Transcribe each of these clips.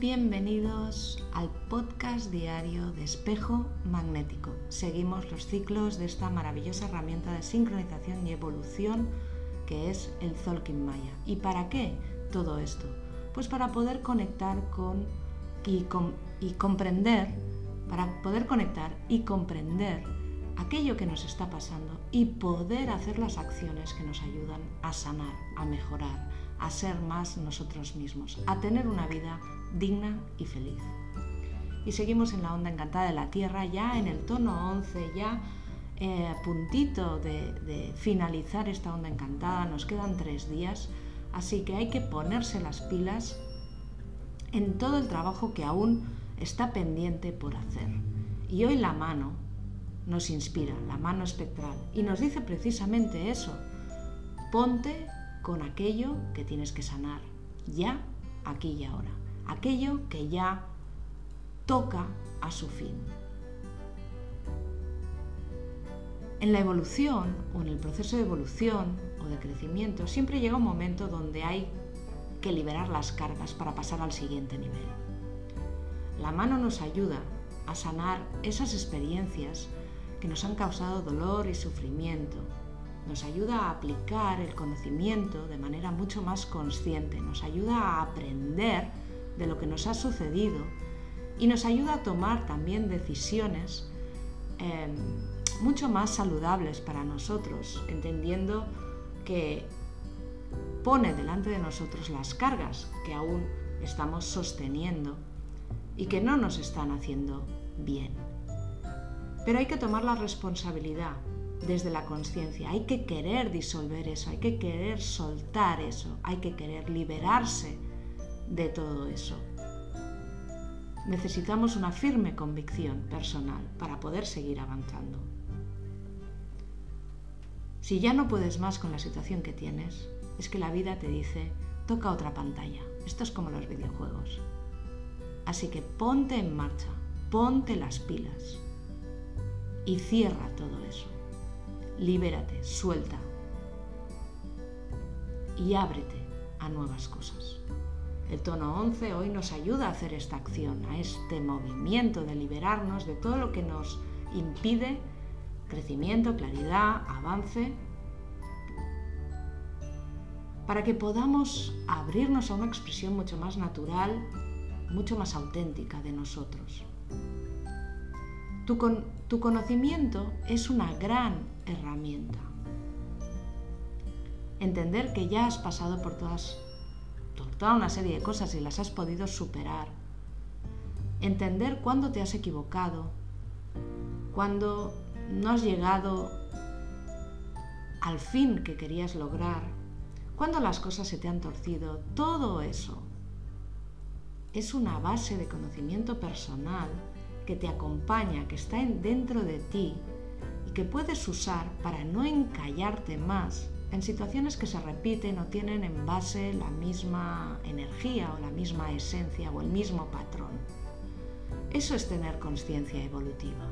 bienvenidos al podcast diario de espejo magnético. Seguimos los ciclos de esta maravillosa herramienta de sincronización y evolución que es el Zolkin Maya. ¿Y para qué todo esto? Pues para poder conectar con y, y comprender, para poder conectar y comprender aquello que nos está pasando y poder hacer las acciones que nos ayudan a sanar, a mejorar, a ser más nosotros mismos, a tener una vida digna y feliz. Y seguimos en la onda encantada de la Tierra, ya en el tono 11, ya eh, a puntito de, de finalizar esta onda encantada, nos quedan tres días, así que hay que ponerse las pilas en todo el trabajo que aún está pendiente por hacer. Y hoy la mano nos inspira, la mano espectral, y nos dice precisamente eso. Ponte con aquello que tienes que sanar, ya, aquí y ahora, aquello que ya toca a su fin. En la evolución o en el proceso de evolución o de crecimiento siempre llega un momento donde hay que liberar las cargas para pasar al siguiente nivel. La mano nos ayuda a sanar esas experiencias que nos han causado dolor y sufrimiento. Nos ayuda a aplicar el conocimiento de manera mucho más consciente, nos ayuda a aprender de lo que nos ha sucedido y nos ayuda a tomar también decisiones em, mucho más saludables para nosotros, entendiendo que pone delante de nosotros las cargas que aún estamos sosteniendo y que no nos están haciendo bien. Pero hay que tomar la responsabilidad desde la conciencia, hay que querer disolver eso, hay que querer soltar eso, hay que querer liberarse de todo eso. Necesitamos una firme convicción personal para poder seguir avanzando. Si ya no puedes más con la situación que tienes, es que la vida te dice, toca otra pantalla. Esto es como los videojuegos. Así que ponte en marcha, ponte las pilas y cierra todo eso. Libérate, suelta y ábrete a nuevas cosas. El tono 11 hoy nos ayuda a hacer esta acción, a este movimiento de liberarnos de todo lo que nos impide crecimiento, claridad, avance, para que podamos abrirnos a una expresión mucho más natural, mucho más auténtica de nosotros. Tu, conocimiento es una gran herramienta. Entender que ya has pasado por todas, toda una serie de cosas y las has podido superar. Entender cuándo te has equivocado, cuándo no has llegado al fin que querías lograr, cuándo las cosas se te han torcido, todo eso es una base de conocimiento personal que te acompaña, que está dentro de ti y que puedes usar para no encallarte más en situaciones que se repiten o tienen en base la misma energía o la misma esencia o el mismo patrón. Eso es tener conciencia evolutiva.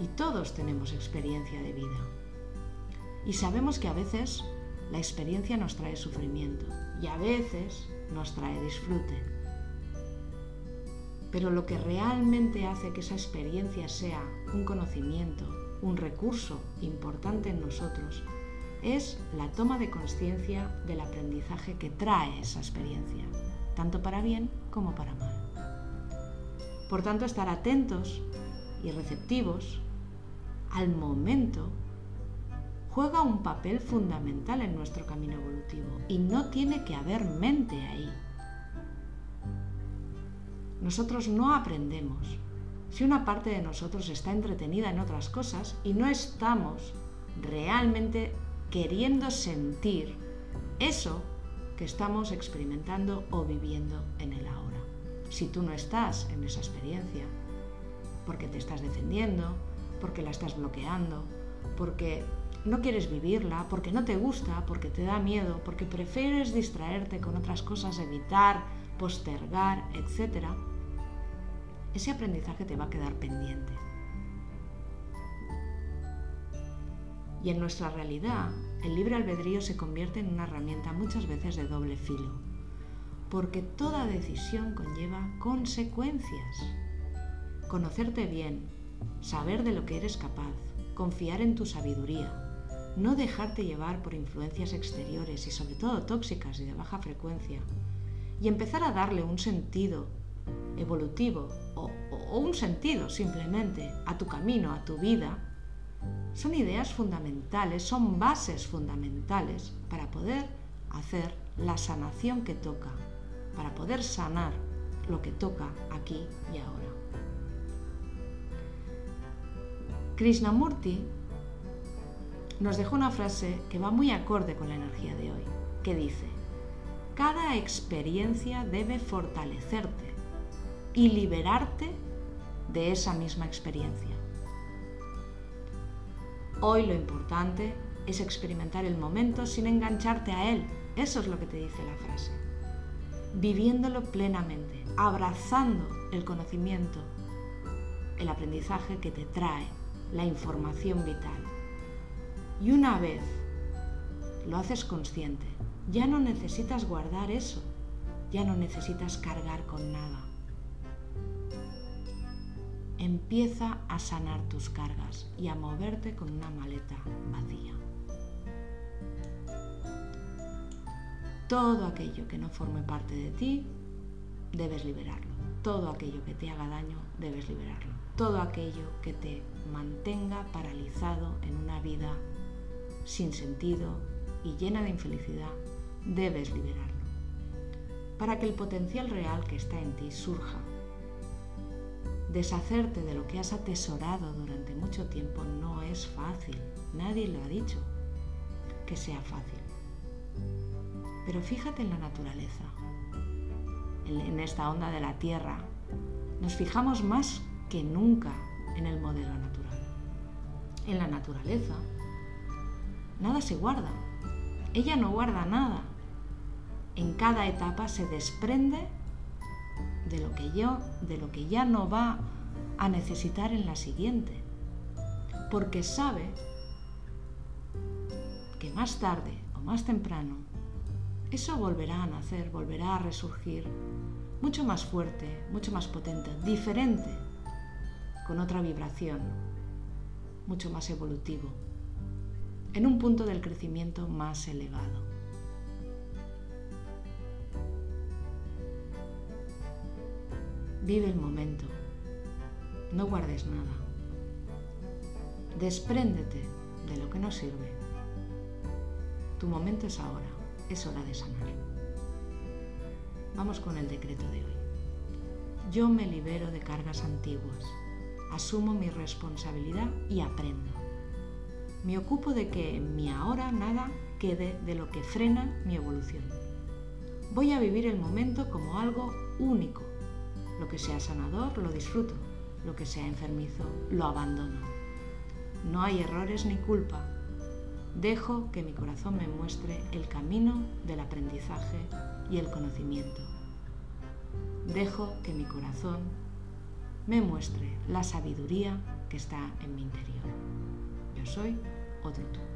Y todos tenemos experiencia de vida. Y sabemos que a veces la experiencia nos trae sufrimiento y a veces nos trae disfrute. Pero lo que realmente hace que esa experiencia sea un conocimiento, un recurso importante en nosotros, es la toma de conciencia del aprendizaje que trae esa experiencia, tanto para bien como para mal. Por tanto, estar atentos y receptivos al momento juega un papel fundamental en nuestro camino evolutivo y no tiene que haber mente ahí nosotros no aprendemos. Si una parte de nosotros está entretenida en otras cosas y no estamos realmente queriendo sentir eso que estamos experimentando o viviendo en el ahora. Si tú no estás en esa experiencia, porque te estás defendiendo, porque la estás bloqueando, porque no quieres vivirla, porque no te gusta, porque te da miedo, porque prefieres distraerte con otras cosas, evitar, postergar, etc., ese aprendizaje te va a quedar pendiente. Y en nuestra realidad, el libre albedrío se convierte en una herramienta muchas veces de doble filo, porque toda decisión conlleva consecuencias. Conocerte bien, saber de lo que eres capaz, confiar en tu sabiduría, no dejarte llevar por influencias exteriores y sobre todo tóxicas y de baja frecuencia, y empezar a darle un sentido evolutivo o, un sentido simplemente a tu camino, a tu vida, son ideas fundamentales, son bases fundamentales para poder hacer la sanación que toca para poder sanar lo que toca aquí y ahora. Krishnamurti nos dejó una frase que va muy acorde con la energía de hoy, que dice, cada experiencia debe fortalecerte y liberarte de esa misma experiencia. Hoy lo importante es experimentar el momento sin engancharte a él. Eso es lo que te dice la frase viviéndolo plenamente, abrazando el conocimiento, el aprendizaje que te trae, la información vital. Y una vez lo haces consciente, ya no necesitas guardar eso, ya no necesitas cargar con nada. Empieza a sanar tus cargas y a moverte con una maleta vacía. Todo aquello que no forme parte de ti, debes liberarlo. Todo aquello que te haga daño, debes liberarlo. Todo aquello que te mantenga paralizado en una vida sin sentido y llena de infelicidad, debes liberarlo. Para que el potencial real que está en ti surja. Deshacerte de lo que has atesorado durante mucho tiempo no es fácil. Nadie lo ha dicho que sea fácil. Pero fíjate en la naturaleza, en esta onda de la Tierra. Nos fijamos más que nunca en el modelo natural. En la naturaleza, nada se guarda. Ella no guarda nada. En cada etapa se desprende de lo que yo, de lo que ya no va a necesitar en la siguiente. Porque sabe que más tarde o más temprano eso volverá a nacer, volverá a resurgir, mucho más fuerte, mucho más potente, diferente, con otra vibración, mucho más evolutivo, en un punto del crecimiento más elevado. Vive el momento, no guardes nada, despréndete de lo que no sirve. Tu momento es ahora es hora de sanar. Vamos con el decreto de hoy. Yo me libero de cargas antiguas, asumo mi responsabilidad y aprendo. Me ocupo de que en mi ahora nada quede de lo que frena mi evolución. Voy a vivir el momento como algo único. Lo que sea sanador lo disfruto, lo que sea enfermizo lo abandono. No hay errores ni culpa, Dejo que mi corazón me muestre el camino del aprendizaje y el conocimiento. Dejo que mi corazón me muestre la sabiduría que está en mi interior. Yo soy otro tú.